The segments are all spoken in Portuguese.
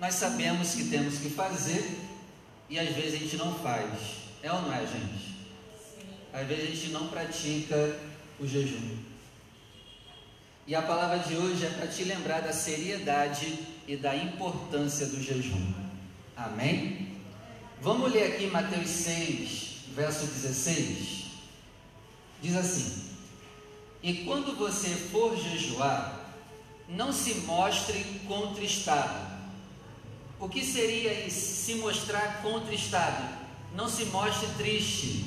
nós sabemos que temos que fazer e às vezes a gente não faz. É ou não é, gente? Às vezes a gente não pratica o jejum. E a palavra de hoje é para te lembrar da seriedade e da importância do jejum. Amém? Vamos ler aqui Mateus 6, verso 16. Diz assim: E quando você for jejuar, não se mostre contristado. O que seria isso? Se mostrar contristado? Não se mostre triste.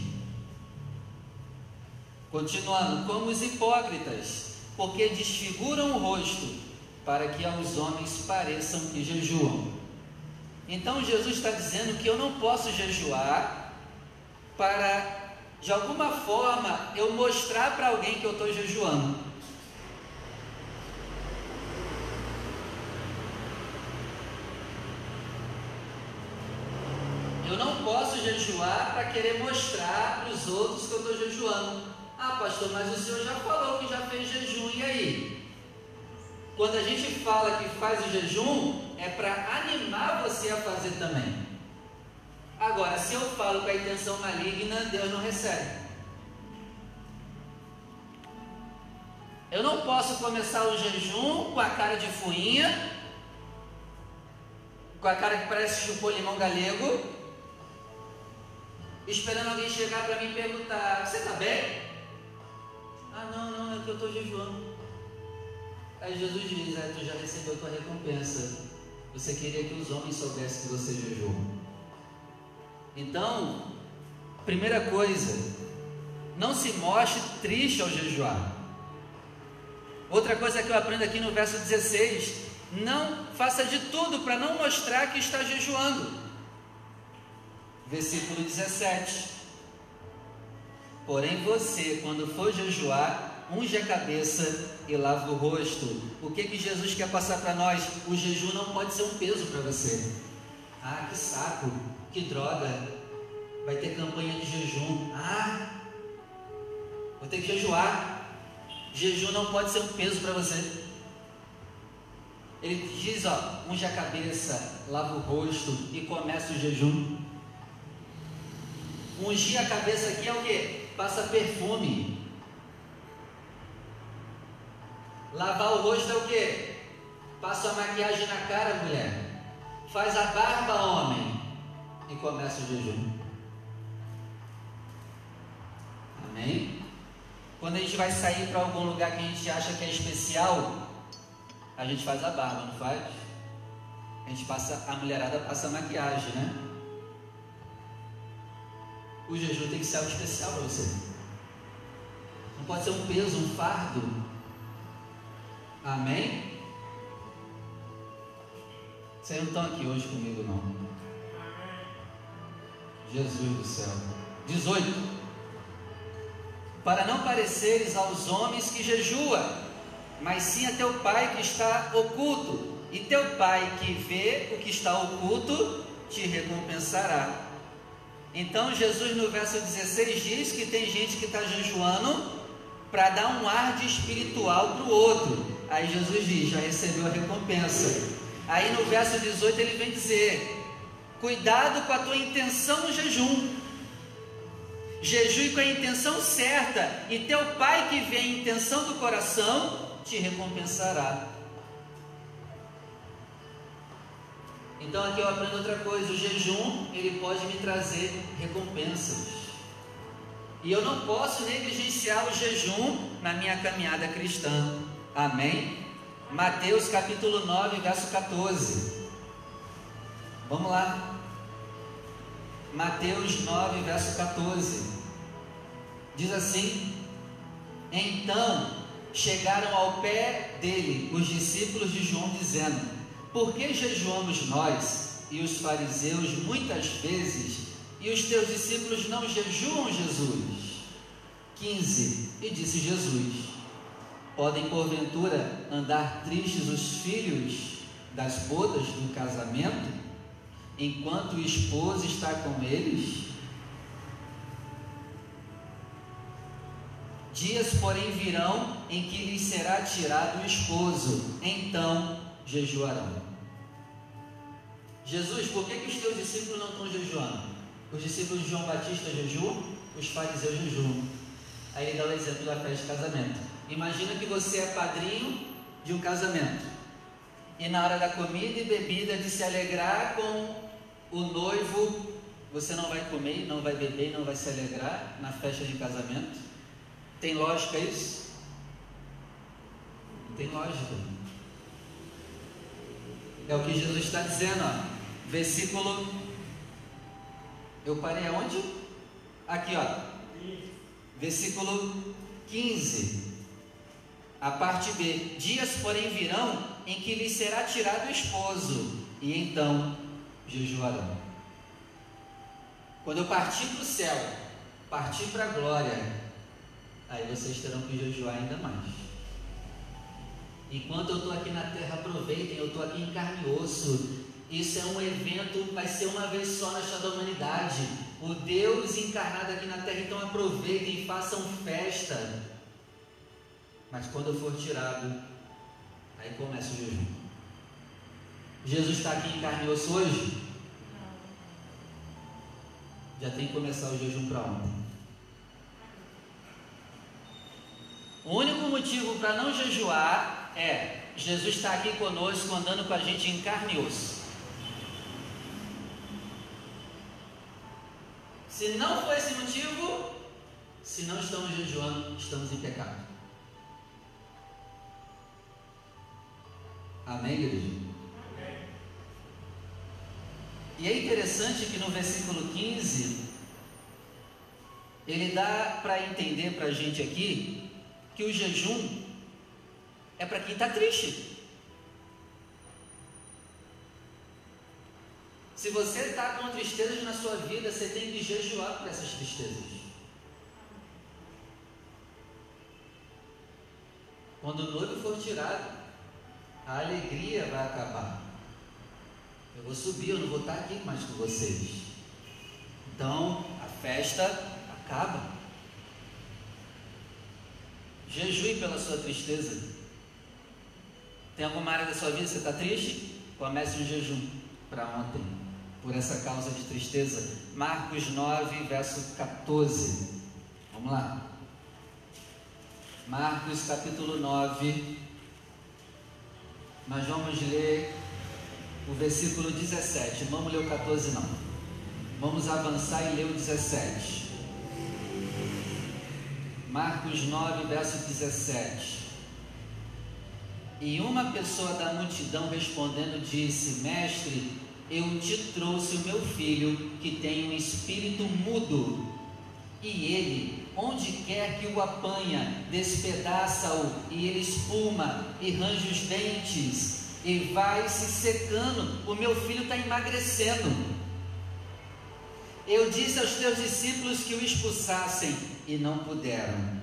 Continuando, como os hipócritas porque desfiguram o rosto, para que aos homens pareçam que jejuam. Então Jesus está dizendo que eu não posso jejuar para, de alguma forma, eu mostrar para alguém que eu estou jejuando. Eu não posso jejuar para querer mostrar para os outros que eu estou jejuando. Ah, pastor, mas o senhor já falou que já fez jejum, e aí? Quando a gente fala que faz o jejum, é para animar você a fazer também. Agora, se eu falo com a intenção maligna, Deus não recebe. Eu não posso começar o jejum com a cara de fuinha, com a cara que parece chupou limão galego, esperando alguém chegar para mim perguntar: Você está bem? Ah, não, não, é que eu estou jejuando. Aí Jesus diz: ah, Tu já recebeu tua recompensa. Você queria que os homens soubessem que você jejuou. Então, primeira coisa, não se mostre triste ao jejuar. Outra coisa que eu aprendo aqui no verso 16: não faça de tudo para não mostrar que está jejuando. Versículo 17. Porém, você, quando for jejuar, unge a cabeça e lava o rosto. O que, que Jesus quer passar para nós? O jejum não pode ser um peso para você. Ah, que saco, que droga. Vai ter campanha de jejum. Ah, vou ter que jejuar. Jejum não pode ser um peso para você. Ele diz, ó, unge a cabeça, lava o rosto e começa o jejum. Ungir a cabeça aqui é o que? Passa perfume. Lavar o rosto é o que? Passa a maquiagem na cara, mulher. Faz a barba, homem. E começa o jejum. Amém? Quando a gente vai sair para algum lugar que a gente acha que é especial, a gente faz a barba, não faz? A gente passa, a mulherada passa a maquiagem, né? O jejum tem que ser algo especial para você. Não pode ser um peso, um fardo. Amém? Vocês não estão aqui hoje comigo, não. Jesus do céu. 18. Para não pareceres aos homens que jejua, mas sim a teu pai que está oculto. E teu pai que vê o que está oculto te recompensará. Então Jesus no verso 16 diz que tem gente que está jejuando para dar um ar de espiritual para o outro. Aí Jesus diz, já recebeu a recompensa. Aí no verso 18 ele vem dizer: cuidado com a tua intenção no jejum. Jejue com a intenção certa, e teu pai que vê a intenção do coração te recompensará. Então aqui eu aprendo outra coisa, o jejum, ele pode me trazer recompensas. E eu não posso negligenciar o jejum na minha caminhada cristã. Amém? Mateus capítulo 9, verso 14. Vamos lá. Mateus 9, verso 14. Diz assim: Então chegaram ao pé dele os discípulos de João, dizendo: por que jejuamos nós e os fariseus muitas vezes e os teus discípulos não jejuam, Jesus? 15. E disse Jesus: Podem porventura andar tristes os filhos das bodas do casamento, enquanto o esposo está com eles? Dias, porém, virão em que lhes será tirado o esposo, então jejuarão. Jesus, por que, que os teus discípulos não estão jejuando? Os discípulos de João Batista jejuam, os fariseus jejuam. Aí ele dá o exemplo da festa de casamento. Imagina que você é padrinho de um casamento. E na hora da comida e bebida de se alegrar com o noivo, você não vai comer, não vai beber, não vai se alegrar na festa de casamento. Tem lógica isso? Tem lógica. É o que Jesus está dizendo, ó. Versículo. Eu parei aonde? Aqui, ó. Versículo 15. A parte B. Dias, porém, virão em que lhe será tirado o esposo, e então jejuarão. Quando eu partir para o céu, partir para a glória, aí vocês terão que jejuar ainda mais. Enquanto eu estou aqui na terra, aproveitem, eu estou aqui em carne e osso. Isso é um evento, vai ser uma vez só na história da humanidade. O Deus encarnado aqui na terra, então aproveitem e façam festa. Mas quando eu for tirado, aí começa o jejum. Jesus está aqui em carne e osso hoje? Já tem que começar o jejum para ontem. O único motivo para não jejuar é: Jesus está aqui conosco, andando com a gente em carne e osso. Se não for esse motivo, se não estamos jejuando, estamos em pecado. Amém, igreja? Amém. E é interessante que no versículo 15, ele dá para entender para a gente aqui que o jejum é para quem está triste. Se você está com tristezas na sua vida, você tem que jejuar por essas tristezas. Quando o noivo for tirado, a alegria vai acabar. Eu vou subir, eu não vou estar aqui mais com vocês. Então, a festa acaba. Jejue pela sua tristeza. Tem alguma área da sua vida que você está triste? Comece um jejum para ontem, por essa causa de tristeza. Marcos 9, verso 14. Vamos lá. Marcos capítulo 9. Nós vamos ler o versículo 17. Não vamos ler o 14 não. Vamos avançar e ler o 17. Marcos 9, verso 17. E uma pessoa da multidão respondendo disse: Mestre, eu te trouxe o meu filho que tem um espírito mudo. E ele, onde quer que o apanha, despedaça-o e ele espuma e range os dentes e vai se secando. O meu filho está emagrecendo. Eu disse aos teus discípulos que o expulsassem e não puderam.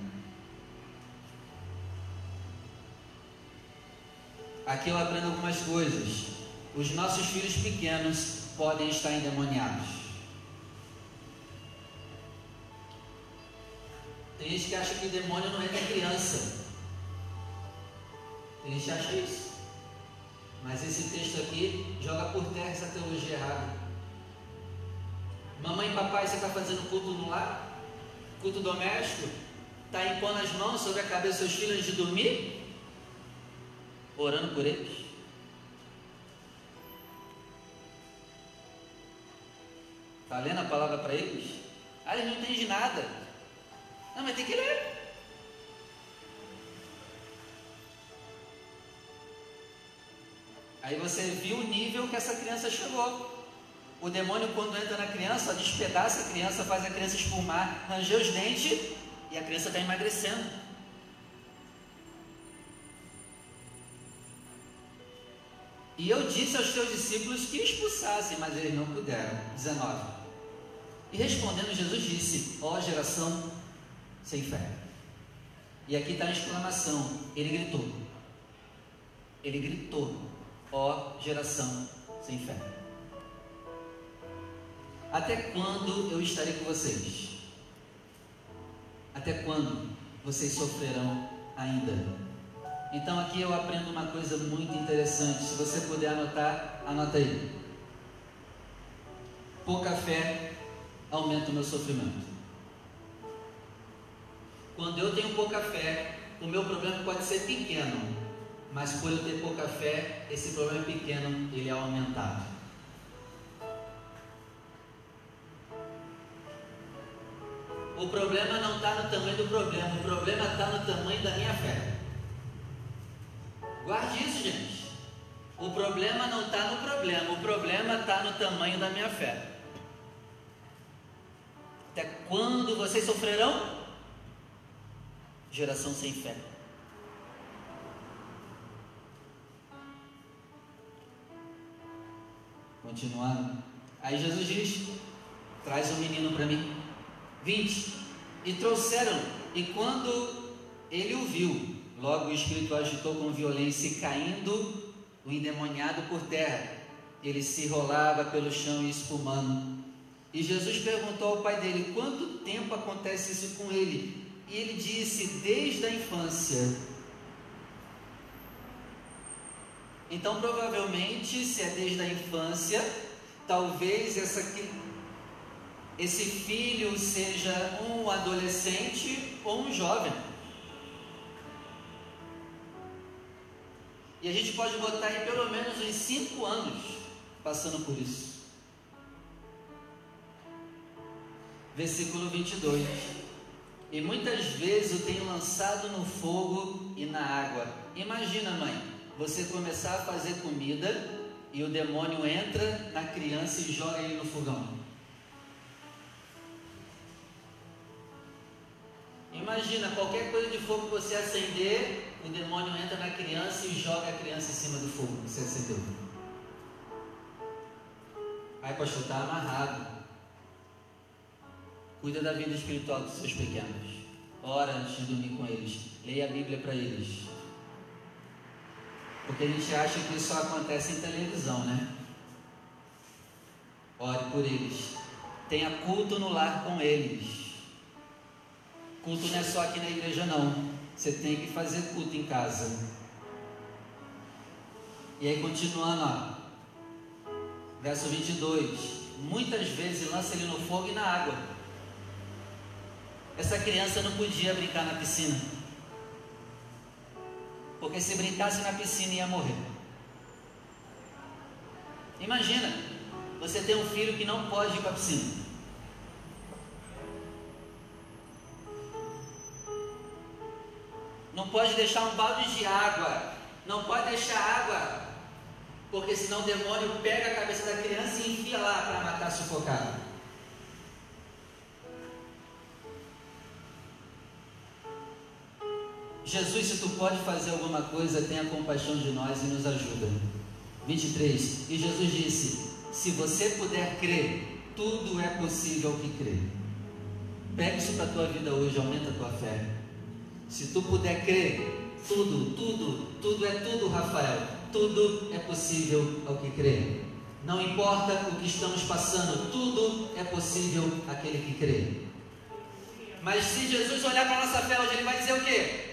Aqui eu aprendo algumas coisas. Os nossos filhos pequenos podem estar endemoniados. Tem gente que acha que demônio não entra em criança. Tem gente que acha isso. Mas esse texto aqui joga por terra essa teologia errada. Mamãe e papai, você está fazendo culto no lar? Culto doméstico? Está impondo as mãos sobre a cabeça dos seus filhos antes de dormir? Orando por eles? Está lendo a palavra para eles? Ah, eles não entendem nada. Não, mas tem que ler. Aí você viu o nível que essa criança chegou. O demônio, quando entra na criança, despedaça a criança, faz a criança espumar, ranger os dentes e a criança está emagrecendo. E eu disse aos teus discípulos que expulsassem, mas eles não puderam. 19. E respondendo, Jesus disse: Ó geração sem fé. E aqui está a exclamação: Ele gritou. Ele gritou: Ó geração sem fé. Até quando eu estarei com vocês? Até quando vocês sofrerão ainda? Então aqui eu aprendo uma coisa muito interessante. Se você puder anotar, anota aí. pouca fé aumenta o meu sofrimento. Quando eu tenho pouca fé, o meu problema pode ser pequeno, mas por eu ter pouca fé, esse problema pequeno ele é aumentado. O problema não está no tamanho do problema, o problema está no tamanho da minha fé. Guarde isso, gente. O problema não está no problema, o problema está no tamanho da minha fé. Até quando vocês sofrerão? Geração sem fé. Continuando. Aí Jesus diz: Traz o um menino para mim. 20. E trouxeram. E quando ele o viu, logo o espírito agitou com violência e caindo, o endemoniado por terra. Ele se rolava pelo chão e espumando. E Jesus perguntou ao pai dele: Quanto tempo acontece isso com ele? E ele disse: Desde a infância. Então, provavelmente, se é desde a infância, talvez essa, esse filho seja um adolescente ou um jovem. E a gente pode botar aí pelo menos uns cinco anos passando por isso. Versículo 22. E muitas vezes eu tenho lançado no fogo e na água. Imagina, mãe, você começar a fazer comida e o demônio entra na criança e joga ele no fogão. Imagina, qualquer coisa de fogo que você acender, o demônio entra na criança e joga a criança em cima do fogo você acendeu. Aí, pastor, está amarrado. Cuida da vida espiritual dos seus pequenos. Ora antes de dormir com eles. Leia a Bíblia para eles. Porque a gente acha que isso só acontece em televisão, né? Ore por eles. Tenha culto no lar com eles. Culto não é só aqui na igreja, não. Você tem que fazer culto em casa. E aí, continuando, ó. Verso 22. Muitas vezes lança ele no fogo e na água. Essa criança não podia brincar na piscina. Porque se brincasse na piscina ia morrer. Imagina, você tem um filho que não pode ir para a piscina. Não pode deixar um balde de água. Não pode deixar água. Porque senão o demônio pega a cabeça da criança e enfia lá para matar sufocado. Jesus, se tu pode fazer alguma coisa, tenha compaixão de nós e nos ajuda. 23. E Jesus disse: Se você puder crer, tudo é possível que crê. Pega isso para a tua vida hoje, aumenta a tua fé. Se tu puder crer, tudo, tudo, tudo é tudo, Rafael. Tudo é possível ao que crê. Não importa o que estamos passando, tudo é possível àquele que crê. Mas se Jesus olhar para a nossa fé hoje, ele vai dizer o quê?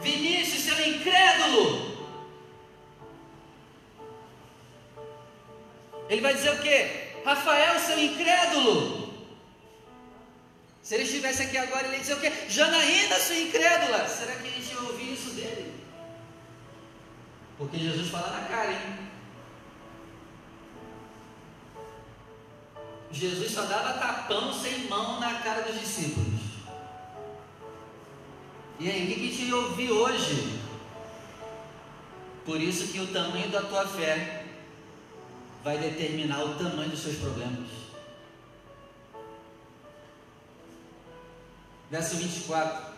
Vinícius, seu incrédulo. Ele vai dizer o quê? Rafael, seu incrédulo. Se ele estivesse aqui agora, ele ia dizer o quê? Janaína, sua incrédula. Será que a gente ia ouvir isso dele? Porque Jesus fala na cara, hein? Jesus só dava tapão sem mão na cara dos discípulos. E aí, o que a gente ia ouvir hoje? Por isso que o tamanho da tua fé vai determinar o tamanho dos seus problemas. Verso 24.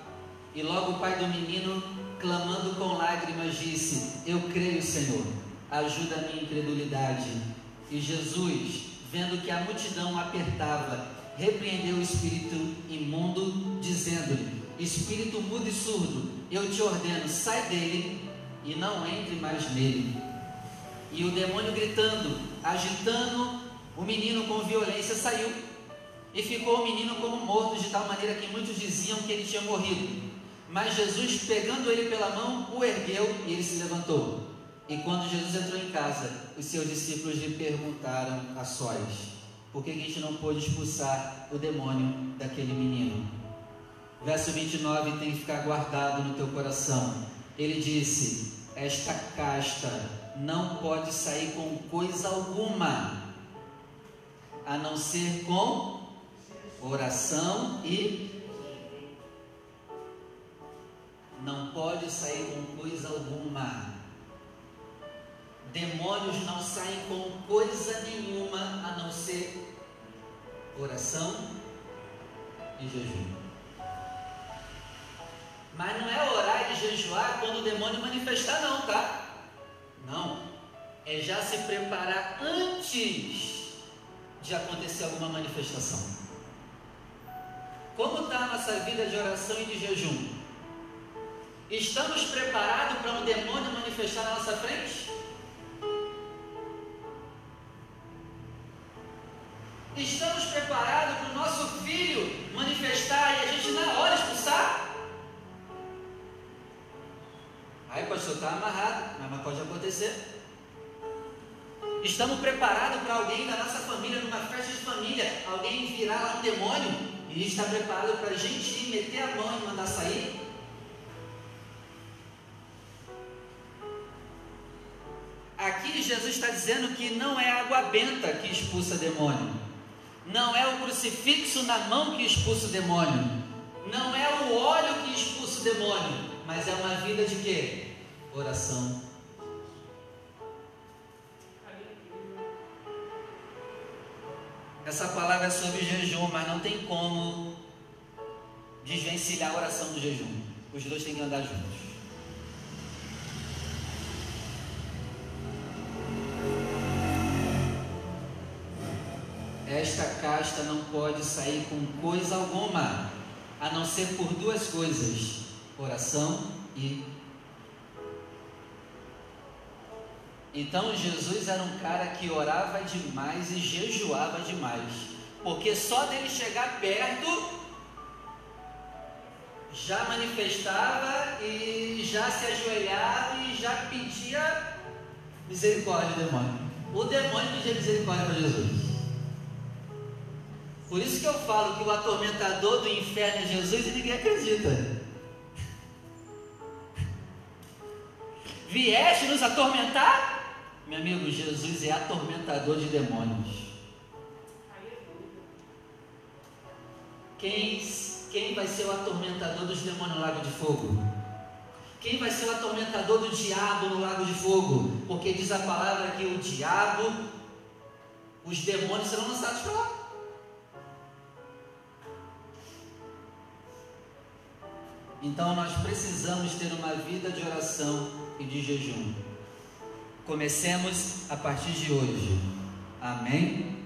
E logo o pai do menino, clamando com lágrimas, disse: Eu creio, Senhor, ajuda a minha incredulidade. E Jesus, vendo que a multidão apertava, repreendeu o espírito imundo, dizendo-lhe: espírito mudo e surdo, eu te ordeno, sai dele e não entre mais nele. E o demônio gritando, agitando o menino com violência, saiu. E ficou o menino como morto, de tal maneira que muitos diziam que ele tinha morrido. Mas Jesus, pegando ele pela mão, o ergueu e ele se levantou. E quando Jesus entrou em casa, os seus discípulos lhe perguntaram a sós: por que a gente não pôde expulsar o demônio daquele menino? Verso 29 tem que ficar guardado no teu coração. Ele disse: Esta casta não pode sair com coisa alguma, a não ser com oração e não pode sair com coisa alguma. Demônios não saem com coisa nenhuma a não ser oração e jejum. Mas não é orar e jejuar quando o demônio manifestar, não, tá? Não. É já se preparar antes de acontecer alguma manifestação. Como está a nossa vida de oração e de jejum? Estamos preparados para um demônio manifestar na nossa frente? Estamos preparados para o nosso filho manifestar e a gente na hora expulsar? Aí, pastor, está amarrado, mas pode acontecer. Estamos preparados para alguém da nossa família, numa festa de família, alguém virar lá um demônio e está preparado para a gente ir, meter a mão e mandar sair? Aqui Jesus está dizendo que não é a água benta que expulsa demônio, não é o crucifixo na mão que expulsa o demônio, não é o óleo que expulsa o demônio, mas é uma vida de quê? Oração. Essa palavra é sobre jejum, mas não tem como desvencilhar a oração do jejum. Os dois têm que andar juntos. Esta casta não pode sair com coisa alguma, a não ser por duas coisas: oração e. Então Jesus era um cara que orava demais e jejuava demais, porque só dele chegar perto já manifestava e já se ajoelhava e já pedia misericórdia ao demônio. O demônio pedia misericórdia para Jesus. Por isso que eu falo que o atormentador do inferno é Jesus e ninguém acredita. Vieste nos atormentar? Meu amigo, Jesus é atormentador de demônios. Quem, quem vai ser o atormentador dos demônios no lago de fogo? Quem vai ser o atormentador do diabo no lago de fogo? Porque diz a palavra que o diabo, os demônios serão lançados para lá. Então nós precisamos ter uma vida de oração e de jejum. Comecemos a partir de hoje. Amém?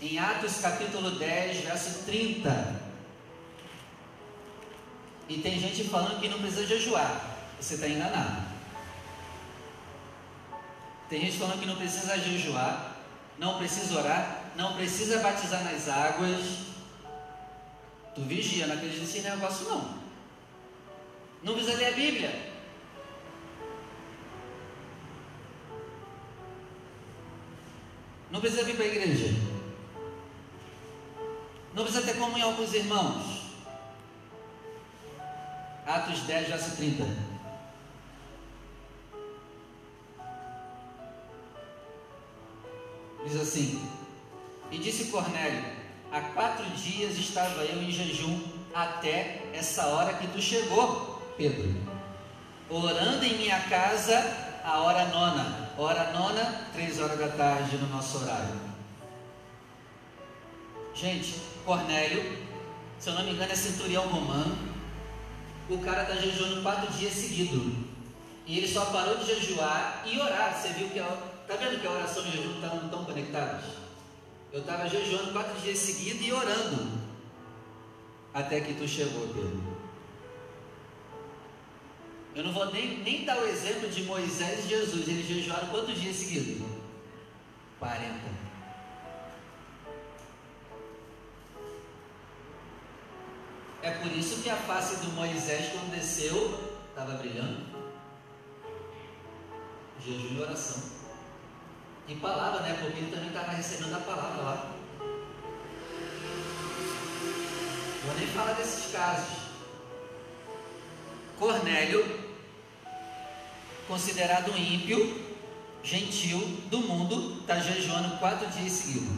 Em Atos capítulo 10, verso 30. E tem gente falando que não precisa jejuar. Você está enganado. Tem gente falando que não precisa jejuar, não precisa orar, não precisa batizar nas águas. Tu vigia, não acredita nesse negócio não. Não precisa ler a Bíblia. Não precisa vir para a igreja. Não precisa ter comunhão com os irmãos. Atos 10, verso 30. Diz assim: E disse Cornélio: Há quatro dias estava eu em jejum até essa hora que tu chegou. Pedro, orando em minha casa a hora nona, hora nona, três horas da tarde no nosso horário. Gente, Cornélio, se eu não me engano, é centurião romano. O cara está jejuando quatro dias seguidos. E ele só parou de jejuar e orar. Você viu que a, tá vendo que a oração e o jejum estavam tão conectados? Eu estava jejuando quatro dias seguidos e orando. Até que tu chegou, Pedro. Eu não vou nem, nem dar o exemplo de Moisés e Jesus. Eles jejuaram quantos dias seguidos? 40. É por isso que a face do Moisés, quando desceu, estava brilhando. Jejum e oração. E palavra, né? Porque ele também estava recebendo a palavra lá. Vou nem falar desses casos. Cornélio, considerado ímpio, gentil do mundo, está jejuando quatro dias seguidos.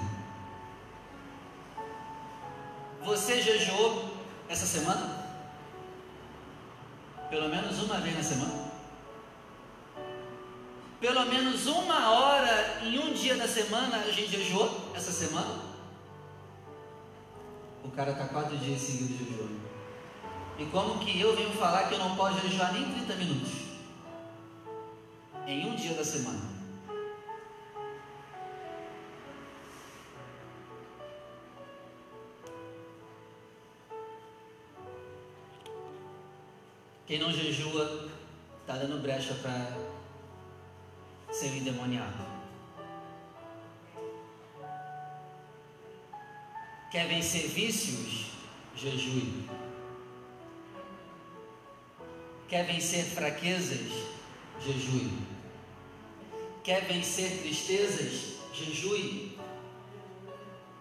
Você jejuou essa semana? Pelo menos uma vez na semana? Pelo menos uma hora em um dia da semana a gente jejuou essa semana? O cara está quatro dias seguidos jejuando. E como que eu venho falar que eu não posso jejuar nem 30 minutos? Em um dia da semana. Quem não jejua está dando brecha para ser endemoniado. Quer vencer vícios? Jejue. Quer vencer fraquezas? Jejue. Quer vencer tristezas? Jejue.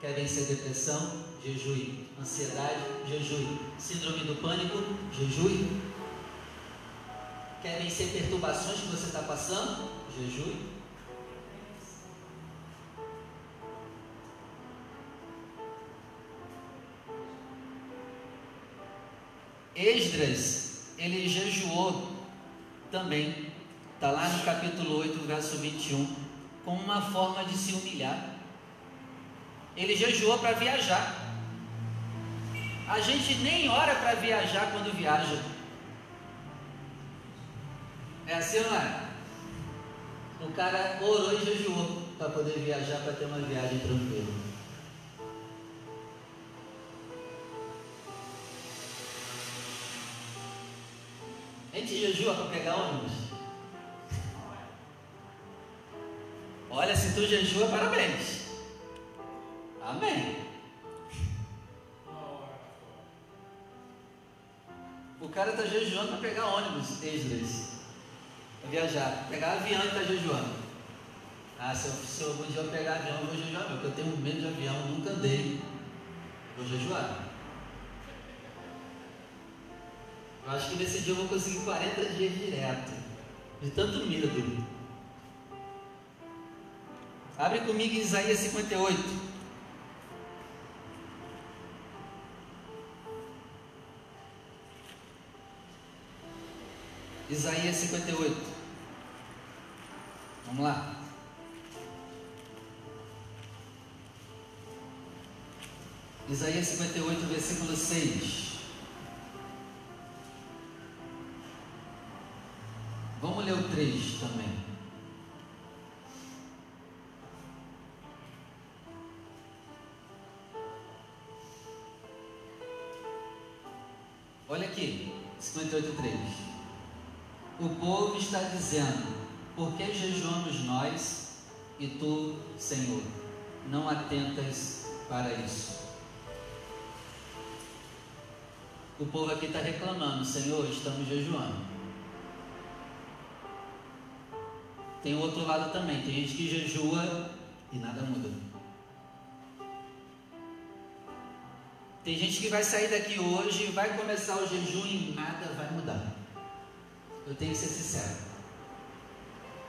Quer vencer depressão? Jejue. Ansiedade? Jejue. Síndrome do pânico? Jejue. Quer vencer perturbações que você está passando? Jejue. Esdras, ele jejuou também, está lá no capítulo 8, verso 21, como uma forma de se humilhar. Ele jejuou para viajar. A gente nem ora para viajar quando viaja. É assim não é? O cara orou e jejuou para poder viajar, para ter uma viagem tranquila. A gente jejua para pegar ônibus? Olha, se tu jejua, parabéns. Amém. O cara está jejuando para pegar ônibus, Esdras viajar, pegar avião e estar tá jejuando. Ah, se, eu, se algum dia eu pegar avião, eu vou jejuar, porque eu tenho medo de avião, nunca andei. Vou jejuar. Eu acho que nesse dia eu vou conseguir 40 dias direto. De tanto medo. Abre comigo em Isaías 58. Isaías 58. Vamos lá. Isaías 58, versículo 6. Vamos ler o 3 também. 58,3. O povo está dizendo: Por que jejuamos nós e tu, Senhor, não atentas para isso? O povo aqui está reclamando: Senhor, estamos jejuando. Tem outro lado também: tem gente que jejua e nada muda. Tem gente que vai sair daqui hoje, vai começar o jejum e nada vai mudar. Eu tenho que ser sincero.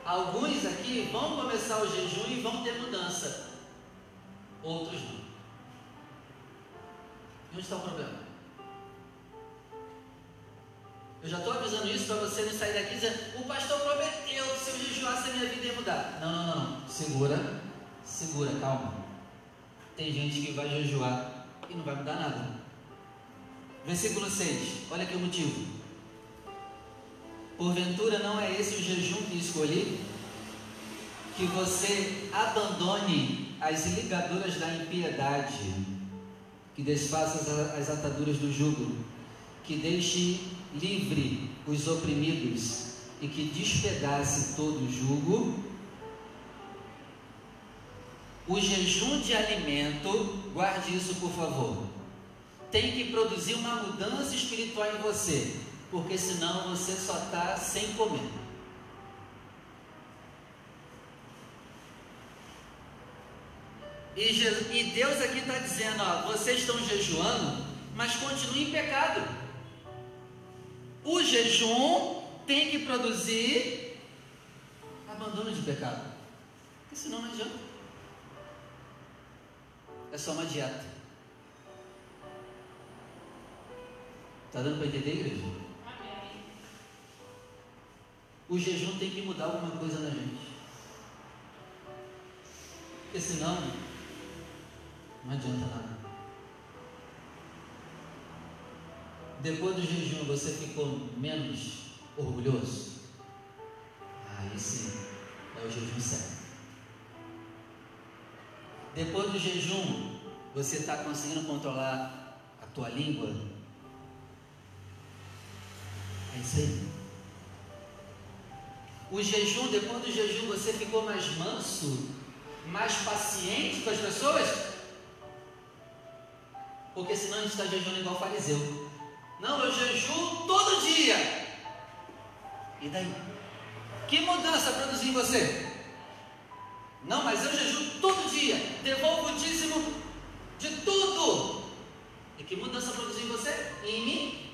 Alguns aqui vão começar o jejum e vão ter mudança, outros não. E onde está o problema? Eu já estou avisando isso para você não sair daqui dizendo: o pastor prometeu que se eu jejuasse a minha vida ia mudar. Não, não, não. Segura, segura, calma. Tem gente que vai jejuar e não vai mudar nada. Versículo 6, olha o motivo. Porventura não é esse o jejum que escolhi? Que você abandone as ligaduras da impiedade, que desfaça as ataduras do jugo, que deixe livre os oprimidos e que despedace todo o jugo. O jejum de alimento, guarde isso por favor, tem que produzir uma mudança espiritual em você porque senão você só está sem comer. E, e Deus aqui está dizendo: ó, vocês estão jejuando, mas continuem em pecado. O jejum tem que produzir abandono de pecado. Porque senão não adianta. É só uma dieta. Está dando para entender, igreja? Amém. O jejum tem que mudar alguma coisa na gente. Porque senão não adianta nada. Depois do jejum você ficou menos orgulhoso? Aí sim, é o jejum certo. Depois do jejum, você está conseguindo controlar a tua língua? É isso aí. O jejum, depois do jejum, você ficou mais manso, mais paciente com as pessoas? Porque senão a gente está jejuando igual fariseu. Não, eu jejuo todo dia. E daí? Que mudança produziu em você? Não, mas eu jejuo todo dia. Devolvo o dízimo de tudo. E que mudança produziu em você? E em mim?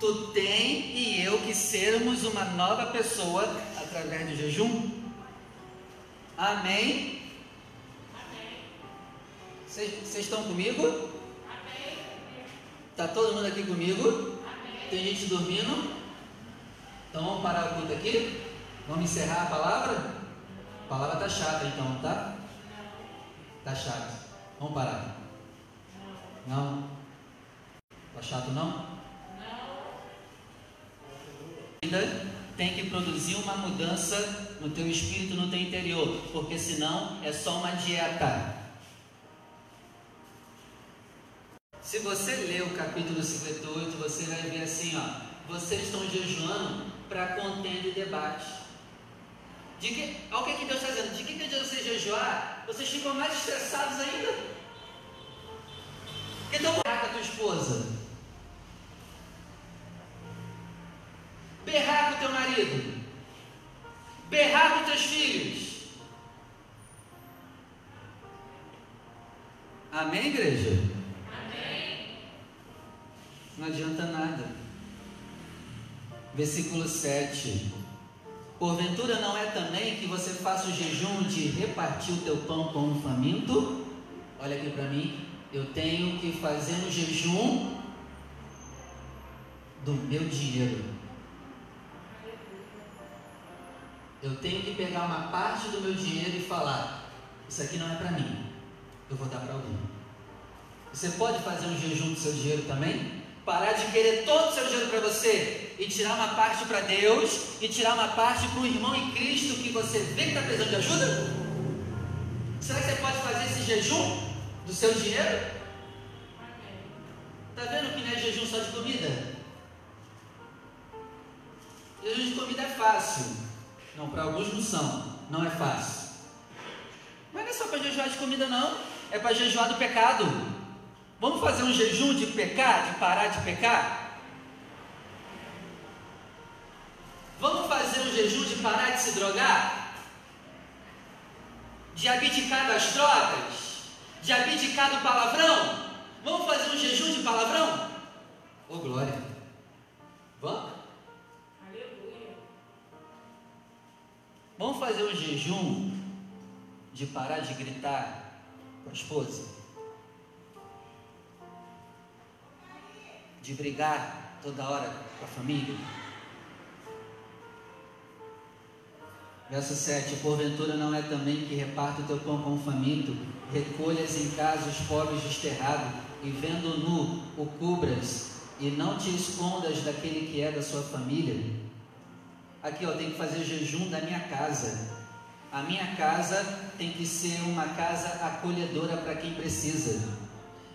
Tu tem e eu que sermos uma nova pessoa através do jejum? Amém? Vocês estão comigo? Amém. Está todo mundo aqui comigo? Amém. Tem gente dormindo? Então vamos parar o culto aqui? Vamos encerrar a palavra? A palavra está chata então, tá? Está chato. Vamos parar. Não? Está chato não? Não. Ainda? tem que produzir uma mudança no teu espírito, no teu interior, porque senão é só uma dieta. Se você ler o capítulo 58, você vai ver assim, ó, vocês estão jejuando para contenda e debate. De que, olha o que, que Deus está dizendo, de que, que adianta você jejuar? Vocês ficam mais estressados ainda. Então, com a tua esposa. berrar com teu marido, berrar com teus filhos. Amém, igreja? Amém. Não adianta nada. Versículo 7. Porventura não é também que você faça o jejum de repartir o teu pão com um faminto? Olha aqui para mim. Eu tenho que fazer um jejum do meu dinheiro. Eu tenho que pegar uma parte do meu dinheiro e falar: Isso aqui não é para mim, eu vou dar para alguém. Você pode fazer um jejum do seu dinheiro também? Parar de querer todo o seu dinheiro para você e tirar uma parte para Deus e tirar uma parte para o irmão em Cristo que você vê que está precisando de ajuda? Será que você pode fazer esse jejum do seu dinheiro? Está vendo que não é jejum só de comida? Jejum de comida é fácil. Não, para alguns não são. Não é fácil. Mas não é só para jejuar de comida, não. É para jejuar do pecado. Vamos fazer um jejum de pecar, de parar de pecar? Vamos fazer um jejum de parar de se drogar? De abdicar das drogas? De abdicar do palavrão? Vamos fazer um jejum de palavrão? Ô oh, glória! Vamos? Vamos fazer um jejum de parar de gritar com a esposa? De brigar toda hora com a família? Verso 7: Porventura não é também que reparta o teu pão com o faminto, recolhas em casa os pobres desterrados, e vendo nu o cubras, e não te escondas daquele que é da sua família? Aqui, ó, tem que fazer jejum da minha casa. A minha casa tem que ser uma casa acolhedora para quem precisa.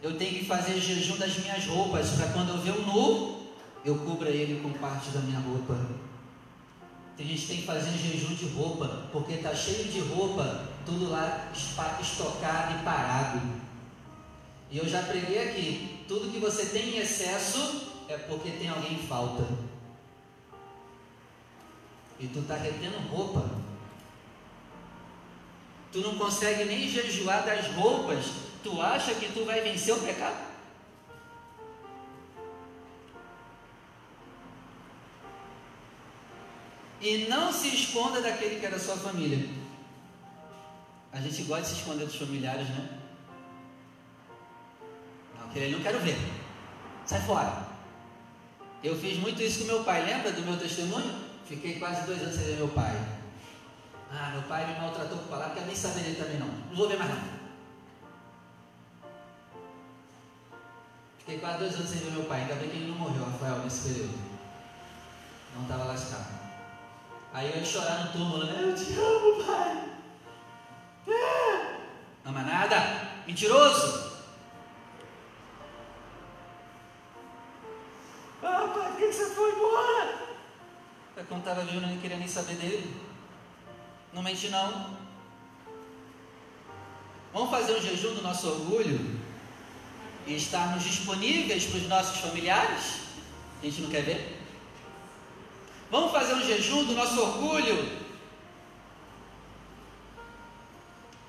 Eu tenho que fazer jejum das minhas roupas, para quando eu ver o nu, eu cubra ele com parte da minha roupa. Tem gente que tem que fazer jejum de roupa, porque está cheio de roupa, tudo lá estocado e parado. E eu já preguei aqui: tudo que você tem em excesso é porque tem alguém em falta. e tu está retendo roupa. Tu não consegue nem jejuar das roupas. Tu acha que tu vai vencer o pecado? E não se esconda daquele que é da sua família. A gente gosta de se esconder dos familiares, né? Não, aquele não quero ver. Sai fora. Eu fiz muito isso com meu pai. Lembra do meu testemunho? Fiquei quase dois anos sem ver meu pai. Ah, meu pai me maltratou com palavra, quero nem saber dele também não. Não vou ver mais nada. Fiquei quase dois anos sem ver meu pai. Ainda bem que ele não morreu, Rafael, nesse período. Não estava lascado. Aí eu ia chorar no túmulo, né? Eu te amo, pai. É. Ama nada? Mentiroso. Ah, pai, por que você foi embora? Eu quando estava vivo, não queria nem saber dele. Não mente não. Vamos fazer um jejum do nosso orgulho e estarmos disponíveis para os nossos familiares? A gente não quer ver? Vamos fazer um jejum do nosso orgulho,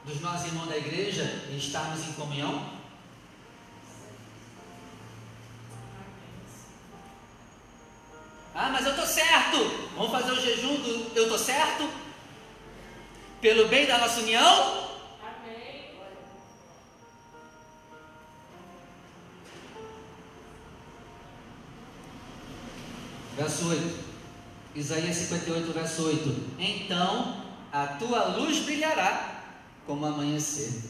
dos nossos irmãos da igreja e estarmos em comunhão? Ah, mas eu estou certo. Vamos fazer o jejum do eu estou certo? Pelo bem da nossa união? Amém. Verso 8. Isaías 58, verso 8: Então a tua luz brilhará como amanhecer.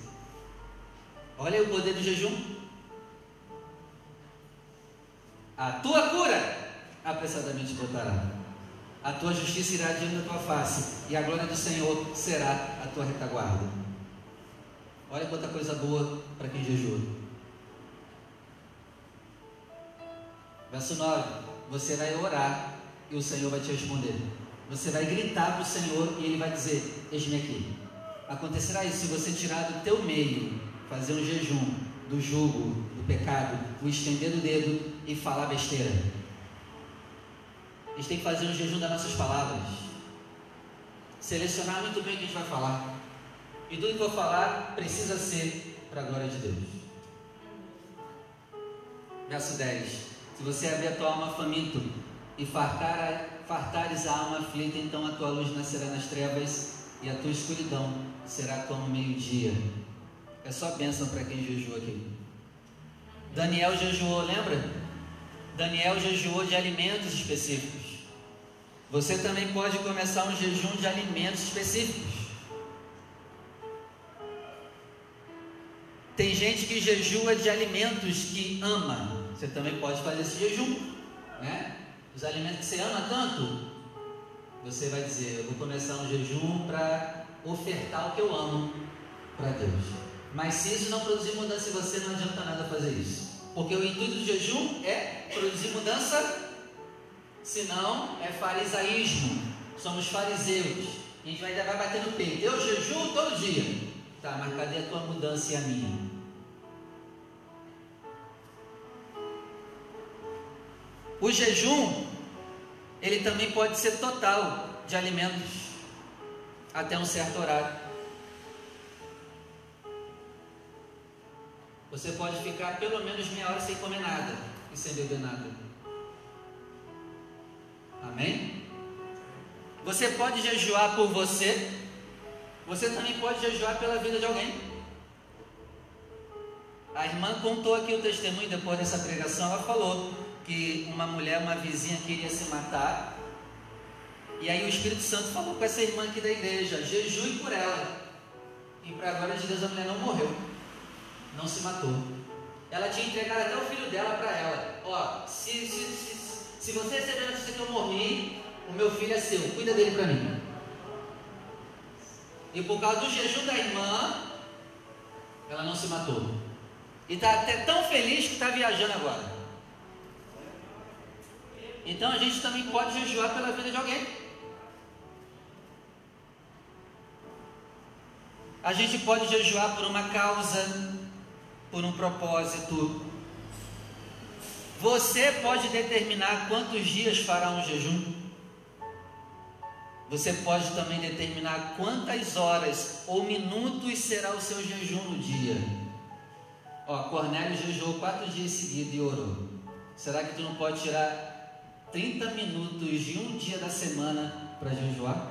Olha o poder do jejum. A tua cura apressadamente brotará. A tua justiça irá diante da tua face, e a glória do Senhor será a tua retaguarda. Olha quanta coisa boa para quem jejua. Verso 9: Você vai orar e o Senhor vai te responder. Você vai gritar para o Senhor e Ele vai dizer: Eis-me aqui. Acontecerá isso se você tirar do teu meio, fazer um jejum do jugo, do pecado, o estender do dedo e falar besteira. A gente tem que fazer um jejum das nossas palavras. Selecionar muito bem o que a gente vai falar. E tudo que eu falar precisa ser para a glória de Deus. Verso 10. Se você abrir a tua alma faminto, e fartar, fartares a alma aflita, então a tua luz nascerá nas trevas e a tua escuridão será como meio-dia. É só bênção para quem jejua aqui. Daniel jejuou, lembra? Daniel jejuou de alimentos específicos. Você também pode começar um jejum de alimentos específicos. Tem gente que jejua de alimentos que ama. Você também pode fazer esse jejum, né? Os alimentos que você ama tanto, você vai dizer: Eu vou começar um jejum para ofertar o que eu amo para Deus. Mas se isso não produzir mudança em você, não adianta nada fazer isso. Porque o intuito do jejum é produzir mudança, senão é farisaísmo. Somos fariseus. A gente vai, vai bater no peito. Eu jejuo todo dia. Tá, mas cadê a tua mudança e a minha? O jejum, ele também pode ser total de alimentos, até um certo horário. Você pode ficar pelo menos meia hora sem comer nada e sem beber nada. Amém? Você pode jejuar por você, você também pode jejuar pela vida de alguém. A irmã contou aqui o testemunho depois dessa pregação, ela falou que uma mulher, uma vizinha queria se matar. E aí o Espírito Santo falou com essa irmã aqui da igreja, jejue por ela. E para a glória de Deus a mulher não morreu, não se matou. Ela tinha entregado até o filho dela para ela. Ó, se, se, se, se você receber a notícia que eu morri, o meu filho é seu, cuida dele para mim. E por causa do jejum da irmã, ela não se matou. E está até tão feliz que está viajando agora. Então a gente também pode jejuar pela vida de alguém. A gente pode jejuar por uma causa, por um propósito. Você pode determinar quantos dias fará um jejum. Você pode também determinar quantas horas ou minutos será o seu jejum no dia. Ó, Cornélio jejuou quatro dias seguidos e orou. Será que tu não pode tirar 30 minutos de um dia da semana para jejuar?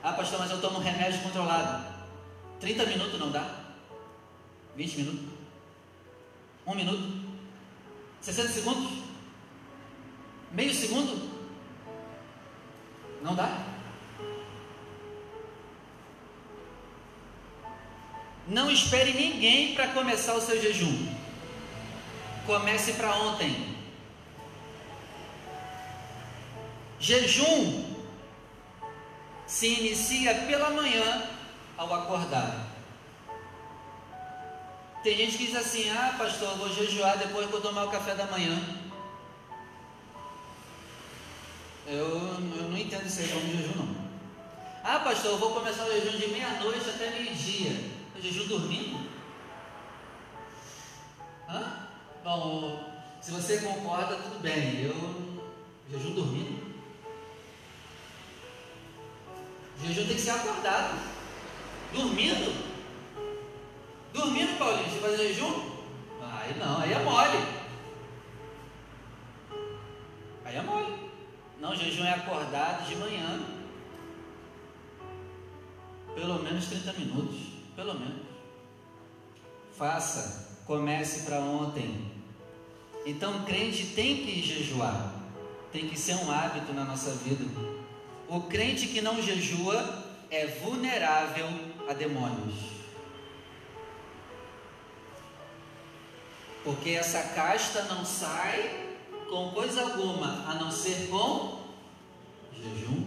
Ah, pastor, mas eu tomo remédio controlado. 30 minutos não dá? 20 minutos? Um minuto? 60 segundos? Meio segundo? Não dá? Não espere ninguém para começar o seu jejum. Comece para ontem. Jejum se inicia pela manhã ao acordar. Tem gente que diz assim: Ah, pastor, vou jejuar depois que eu tomar o café da manhã. Eu, eu não entendo isso aí como jejum, não. Ah, pastor, eu vou começar o jejum de meia-noite até meio-dia. Jejum dormindo? Hã? Bom, se você concorda, tudo bem. Eu jejum dormindo. O jejum tem que ser acordado. Dormindo? Dormindo, Paulinho, você fazer jejum? Aí não, aí é mole. Aí é mole. Não, jejum é acordado de manhã. Pelo menos 30 minutos. Pelo menos. Faça. Comece para ontem. Então, crente tem que jejuar. Tem que ser um hábito na nossa vida. O crente que não jejua é vulnerável a demônios. Porque essa casta não sai com coisa alguma, a não ser com jejum.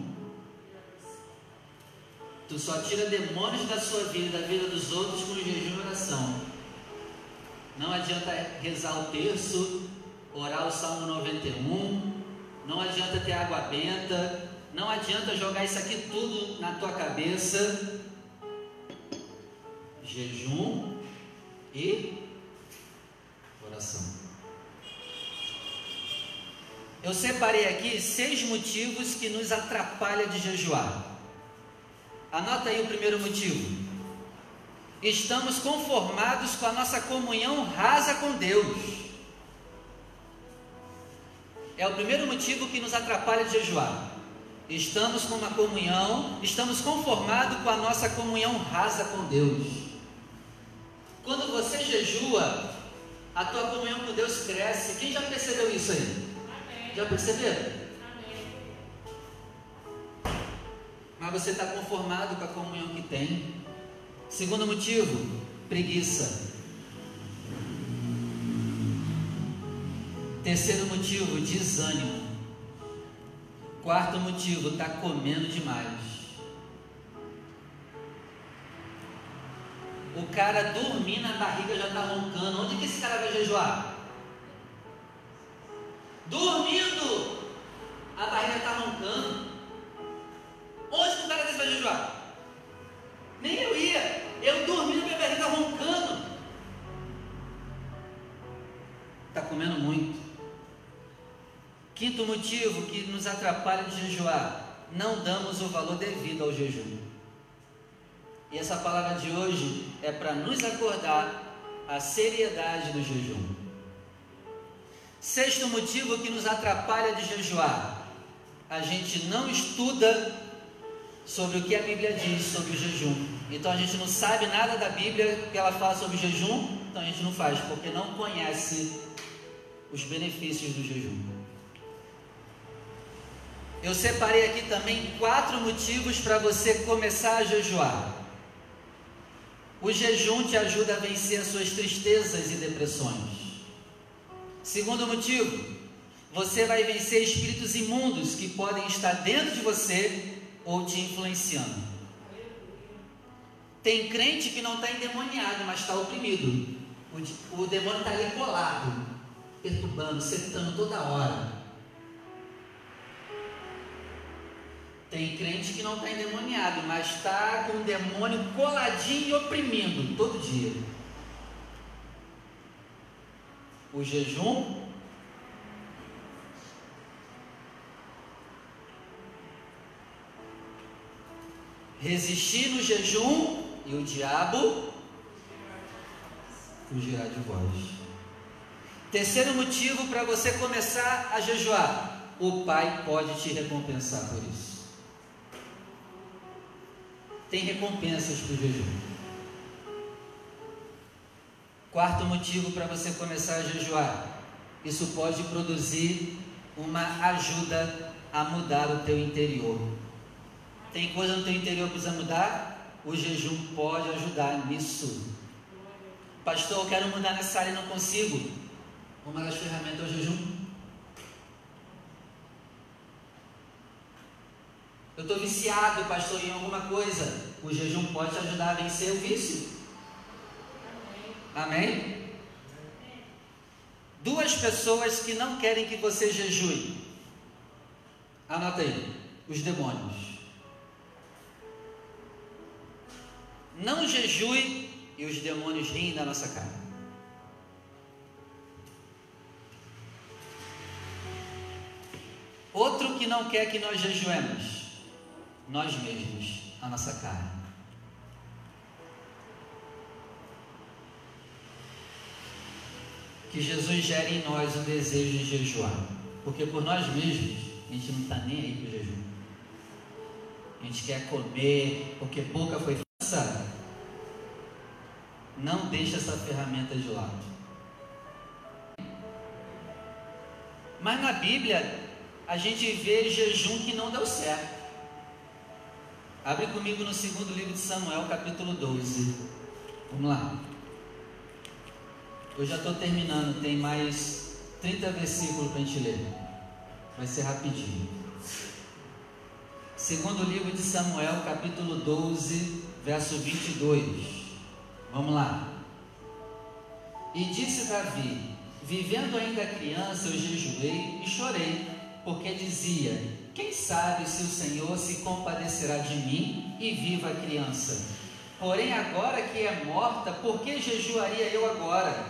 Tu só tira demônios da sua vida, da vida dos outros, com jejum e oração. Não adianta rezar o terço, orar o Salmo 91, não adianta ter água benta, não adianta jogar isso aqui tudo na tua cabeça. Jejum e oração. Eu separei aqui seis motivos que nos atrapalham de jejuar. Anota aí o primeiro motivo. Estamos conformados com a nossa comunhão rasa com Deus. É o primeiro motivo que nos atrapalha de jejuar. Estamos com uma comunhão, estamos conformados com a nossa comunhão rasa com Deus. Quando você jejua, a tua comunhão com Deus cresce. Quem já percebeu isso aí? Já perceberam? Mas você está conformado com a comunhão que tem. Segundo motivo, preguiça. Terceiro motivo, desânimo. Quarto motivo, está comendo demais. O cara dormindo, a barriga já está roncando. Onde que esse cara vai jejuar? dormindo, a barriga está roncando. Onde que o cara vai jejuar? Quinto motivo que nos atrapalha de jejuar: não damos o valor devido ao jejum. E essa palavra de hoje é para nos acordar a seriedade do jejum. Sexto motivo que nos atrapalha de jejuar: a gente não estuda sobre o que a Bíblia diz sobre o jejum. Então a gente não sabe nada da Bíblia que ela fala sobre o jejum, então a gente não faz, porque não conhece os benefícios do jejum. Eu separei aqui também quatro motivos para você começar a jejuar. O jejum te ajuda a vencer as suas tristezas e depressões. Segundo motivo, você vai vencer espíritos imundos que podem estar dentro de você ou te influenciando. Tem crente que não está endemoniado, mas está oprimido. O, o demônio está ali colado, perturbando, sentando toda hora. Tem crente que não está endemoniado, mas está com o demônio coladinho e oprimindo todo dia o jejum Resistir no jejum e o diabo fugirá de vós. Terceiro motivo para você começar a jejuar: o Pai pode te recompensar por isso. Tem recompensas para o jejum. Quarto motivo para você começar a jejuar: isso pode produzir uma ajuda a mudar o teu interior. Tem coisa no teu interior que precisa mudar? O jejum pode ajudar nisso. Pastor, eu quero mudar nessa área e não consigo. Uma das ferramentas é o jejum. Eu estou viciado, pastor, em alguma coisa. O jejum pode te ajudar a vencer o vício. Amém? Duas pessoas que não querem que você jejue. Anota aí. Os demônios. Não jejue e os demônios riem da nossa cara. Outro que não quer que nós jejuemos, nós mesmos, a nossa carne. Que Jesus gere em nós o desejo de jejuar, porque por nós mesmos a gente não está nem aí para o jejum. A gente quer comer, porque boca foi forçada. Não deixe essa ferramenta de lado. Mas na Bíblia, a gente vê jejum que não deu certo. Abre comigo no segundo livro de Samuel, capítulo 12. Vamos lá. Eu já estou terminando, tem mais 30 versículos para a gente ler. Vai ser rapidinho. Segundo livro de Samuel, capítulo 12, verso 22. Vamos lá. E disse Davi: Vivendo ainda criança, eu jejuei e chorei, porque dizia: Quem sabe se o Senhor se compadecerá de mim e viva a criança? Porém, agora que é morta, por que jejuaria eu agora?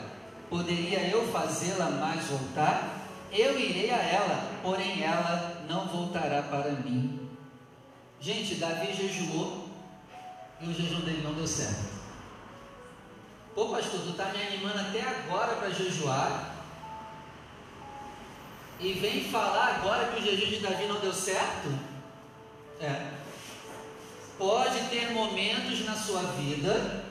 Poderia eu fazê-la mais voltar? Eu irei a ela, porém ela não voltará para mim. Gente, Davi jejuou e o jejum dele não deu certo. Pô, pastor, tu está me animando até agora para jejuar. E vem falar agora que o jejum de Davi não deu certo? É. Pode ter momentos na sua vida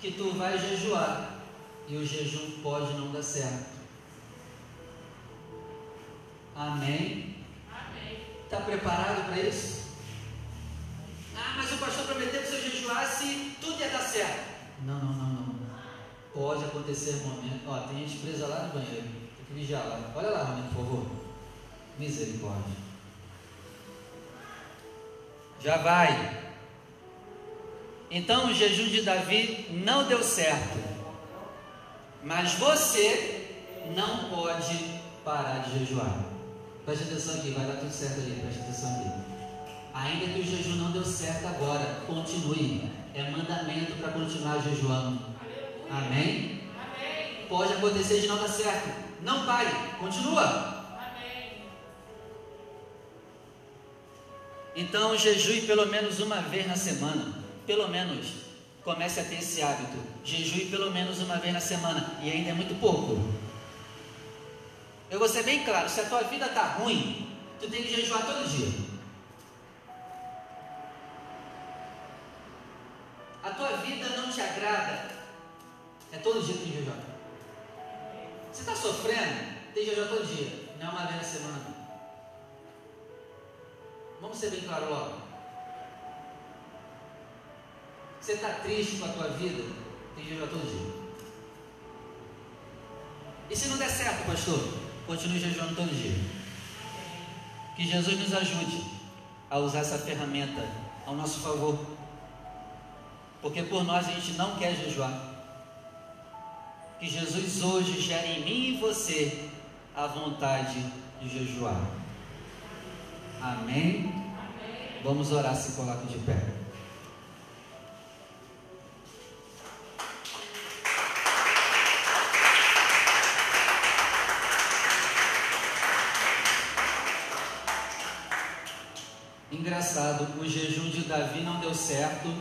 que tu vai jejuar. E o jejum pode não dar certo. Amém? Está preparado para isso? Ah, mas o pastor prometeu que se eu jejuasse, tudo ia dar certo. Não, não, não, não. Pode acontecer momento. Ó, tem gente presa lá no banheiro. Vigiar lá. Olha lá, Rony, por favor. Misericórdia. Já vai. Então o jejum de Davi não deu certo. Mas você não pode parar de jejuar. Preste atenção aqui, vai dar tudo certo ali, preste atenção aqui. Ainda que o jejum não deu certo agora, continue. É mandamento para continuar jejuando. Amém? Amém? Pode acontecer de não dar certo. Não pare, continua. Amém. Então jejue pelo menos uma vez na semana. Pelo menos. Comece a ter esse hábito. Jejue pelo menos uma vez na semana. E ainda é muito pouco. Eu vou ser bem claro, se a tua vida está ruim, tu tem que jejuar todo dia. A tua vida não te agrada, é todo dia que tem jejum. Você está sofrendo? Tem jejum todo dia. Não é uma vez na semana. Vamos ser bem claro logo. Você está triste com a tua vida? Tem jejum todo dia. E se não der certo, pastor? Continue jejuando todo dia. Que Jesus nos ajude a usar essa ferramenta ao nosso favor. Porque por nós a gente não quer jejuar. Que Jesus hoje gere em mim e você a vontade de jejuar. Amém? Amém. Vamos orar, se coloque de pé. Engraçado, o jejum de Davi não deu certo,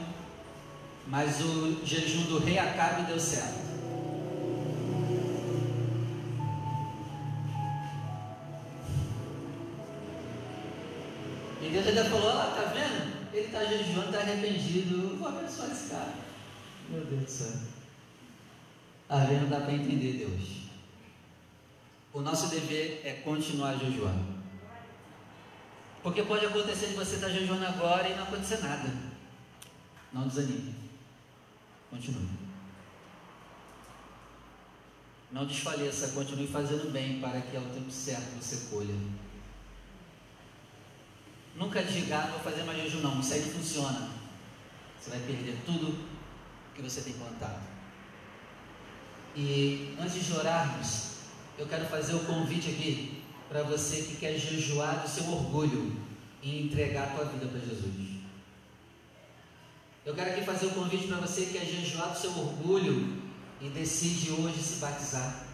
mas o jejum do rei Acabe deu certo. Deus ainda falou: Olha lá, tá vendo? Ele está jejuando, está arrependido. Vou abençoar esse cara. Meu Deus do céu. Às vezes não dá para entender Deus. O nosso dever é continuar jejuando. Porque pode acontecer de você estar tá jejuando agora e não acontecer nada. Não desanime. Continue. Não desfaleça, continue fazendo bem para que ao tempo certo você colha. Nunca diga, ah, vou fazer mais jejum não, isso aí não funciona. Você vai perder tudo que você tem plantado. E antes de orarmos, eu quero fazer o convite aqui para você que quer jejuar do seu orgulho e entregar a tua vida para Jesus. Eu quero aqui fazer o convite para você que quer jejuar do seu orgulho e decide hoje se batizar.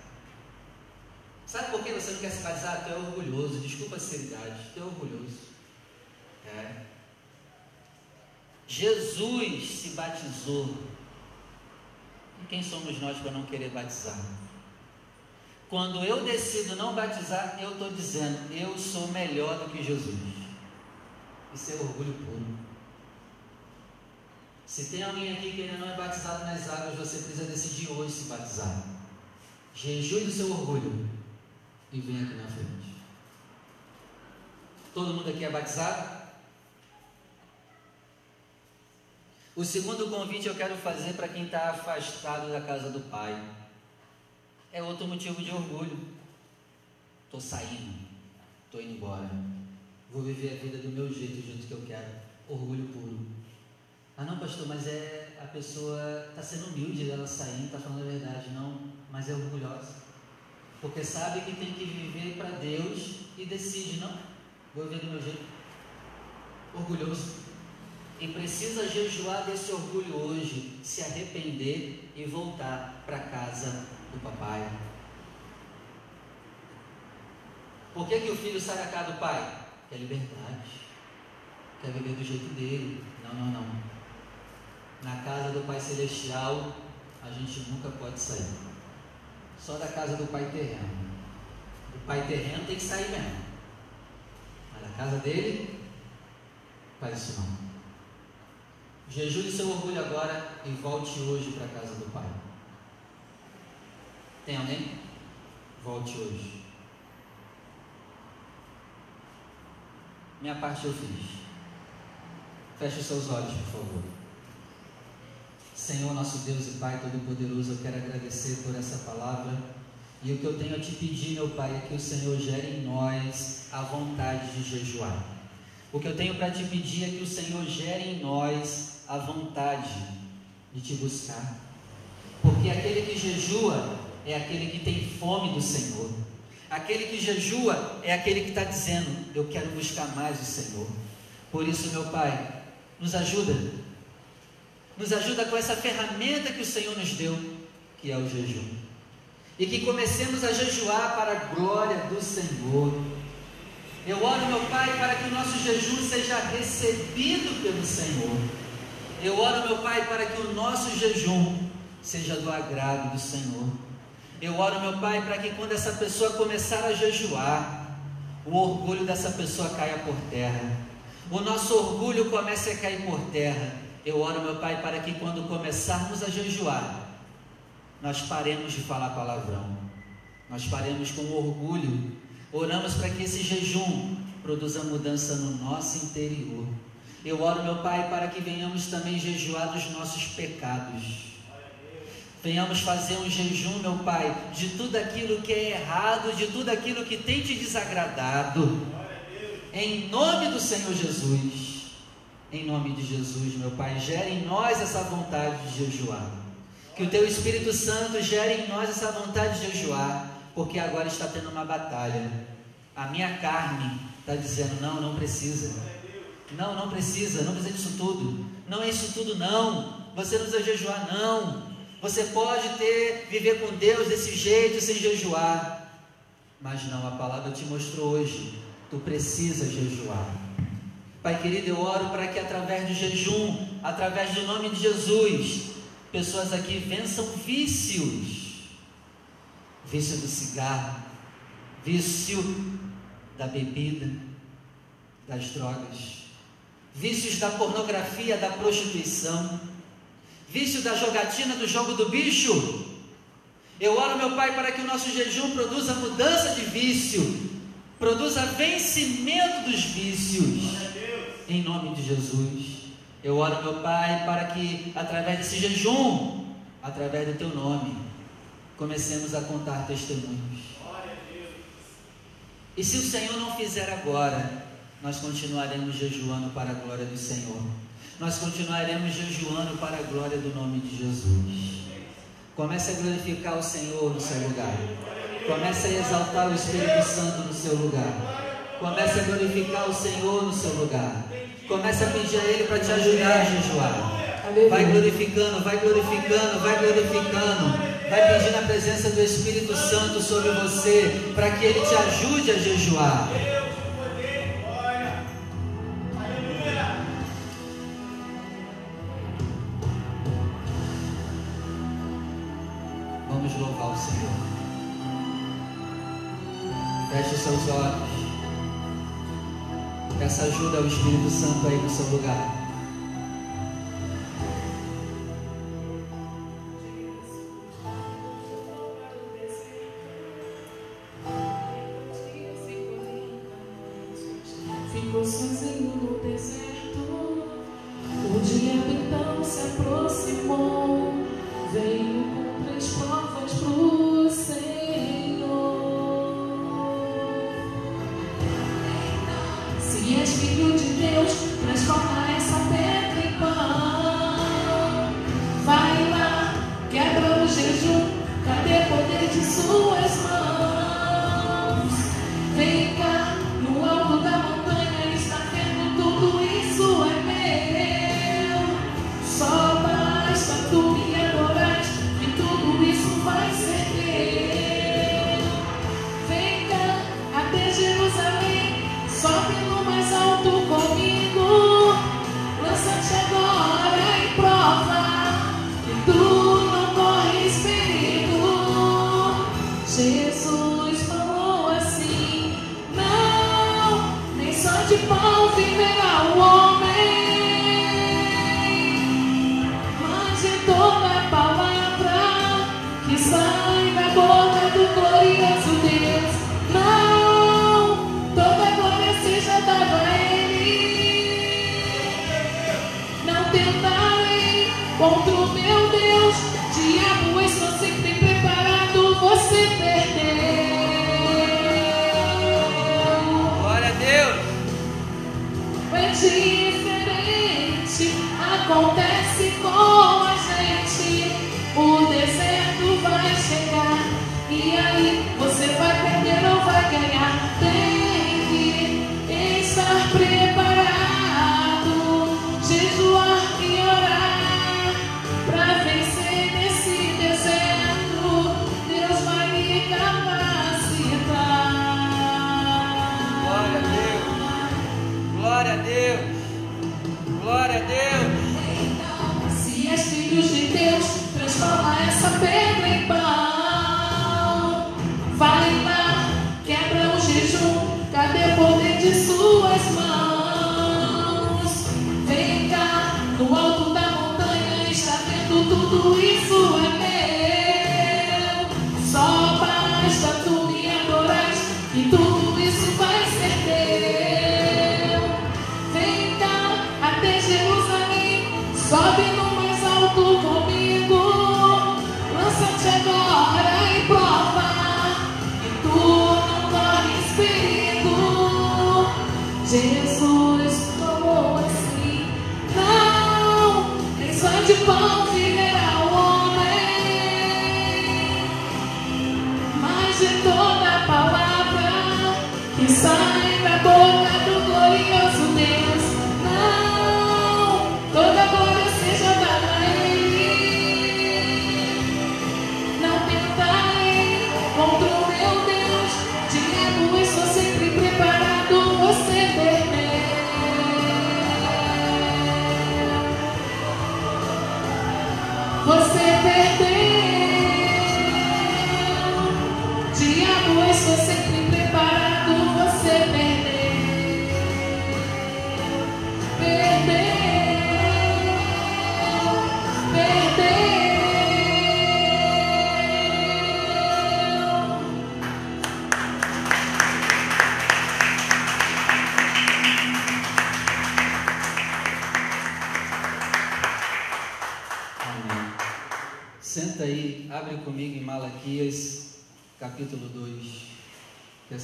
Sabe por que você não quer se batizar? Tu é orgulhoso, desculpa a sinceridade, tu é orgulhoso. É. Jesus se batizou. E quem somos nós para não querer batizar? Quando eu decido não batizar, eu estou dizendo, eu sou melhor do que Jesus. Isso é orgulho puro. Se tem alguém aqui que ainda não é batizado nas águas, você precisa decidir hoje se batizar. Jejue do seu orgulho e venha aqui na frente. Todo mundo aqui é batizado? O segundo convite eu quero fazer para quem está afastado da casa do Pai. É outro motivo de orgulho. Estou saindo, estou indo embora. Vou viver a vida do meu jeito, do jeito que eu quero. Orgulho puro. Ah não, pastor, mas é a pessoa está sendo humilde dela saindo, está falando a verdade. Não, mas é orgulhosa. Porque sabe que tem que viver para Deus e decide, não, vou viver do meu jeito. Orgulhoso e precisa jejuar desse orgulho hoje, se arrepender e voltar para casa do papai. Por que, que o filho sai da casa do pai? Quer liberdade, quer viver do jeito dele. Não, não, não. Na casa do Pai Celestial, a gente nunca pode sair. Só da casa do Pai terreno. Do Pai terreno tem que sair mesmo. Mas da casa dele, faz isso não. Jejue seu orgulho agora e volte hoje para a casa do Pai. Tem alguém? Volte hoje. Minha parte eu fiz. Feche os seus olhos, por favor. Senhor, nosso Deus e Pai Todo-Poderoso, eu quero agradecer por essa palavra. E o que eu tenho a te pedir, meu Pai, é que o Senhor gere em nós a vontade de jejuar. O que eu tenho para te pedir é que o Senhor gere em nós a vontade de te buscar. Porque aquele que jejua é aquele que tem fome do Senhor. Aquele que jejua é aquele que está dizendo: Eu quero buscar mais o Senhor. Por isso, meu Pai, nos ajuda. Nos ajuda com essa ferramenta que o Senhor nos deu, que é o jejum. E que comecemos a jejuar para a glória do Senhor. Eu oro, meu Pai, para que o nosso jejum seja recebido pelo Senhor eu oro, meu Pai, para que o nosso jejum seja do agrado do Senhor. Eu oro, meu Pai, para que quando essa pessoa começar a jejuar, o orgulho dessa pessoa caia por terra. O nosso orgulho comece a cair por terra. Eu oro, meu Pai, para que quando começarmos a jejuar, nós paremos de falar palavrão. Nós paremos com orgulho. Oramos para que esse jejum produza mudança no nosso interior. Eu oro, meu Pai, para que venhamos também jejuar dos nossos pecados. Venhamos fazer um jejum, meu Pai, de tudo aquilo que é errado, de tudo aquilo que tem te desagradado. Em nome do Senhor Jesus. Em nome de Jesus, meu Pai, gere em nós essa vontade de jejuar. Que o Teu Espírito Santo gere em nós essa vontade de jejuar, porque agora está tendo uma batalha. A minha carne está dizendo: não, não precisa. Não, não precisa, não precisa disso tudo. Não é isso tudo, não. Você não precisa jejuar, não. Você pode ter, viver com Deus desse jeito, sem jejuar. Mas não, a palavra te mostrou hoje. Tu precisa jejuar. Pai querido, eu oro para que através do jejum, através do nome de Jesus, pessoas aqui vençam vícios. Vício do cigarro, vício da bebida, das drogas, vícios da pornografia, da prostituição, vício da jogatina do jogo do bicho. Eu oro, meu Pai, para que o nosso jejum produza mudança de vício, produza vencimento dos vícios, em nome de Jesus. Eu oro, meu Pai, para que através desse jejum, através do Teu nome, comecemos a contar testemunhos. E se o Senhor não fizer agora, nós continuaremos jejuando para a glória do Senhor. Nós continuaremos jejuando para a glória do nome de Jesus. Comece a glorificar o Senhor no seu lugar. Comece a exaltar o Espírito Santo no seu lugar. Comece a glorificar o Senhor no seu lugar. Comece a pedir a Ele para te ajudar a jejuar. Vai glorificando, vai glorificando, vai glorificando. Vai pedindo a presença do Espírito Santo sobre você para que Ele te ajude a jejuar. Peça ajuda ao Espírito Santo aí no seu lugar. Tú ganhar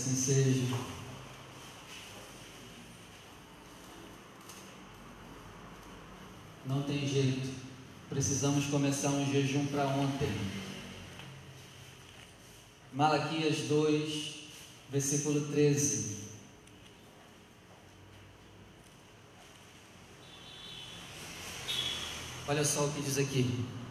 assim seja. Não tem jeito. Precisamos começar um jejum para ontem. Malaquias 2, versículo 13. Olha só o que diz aqui.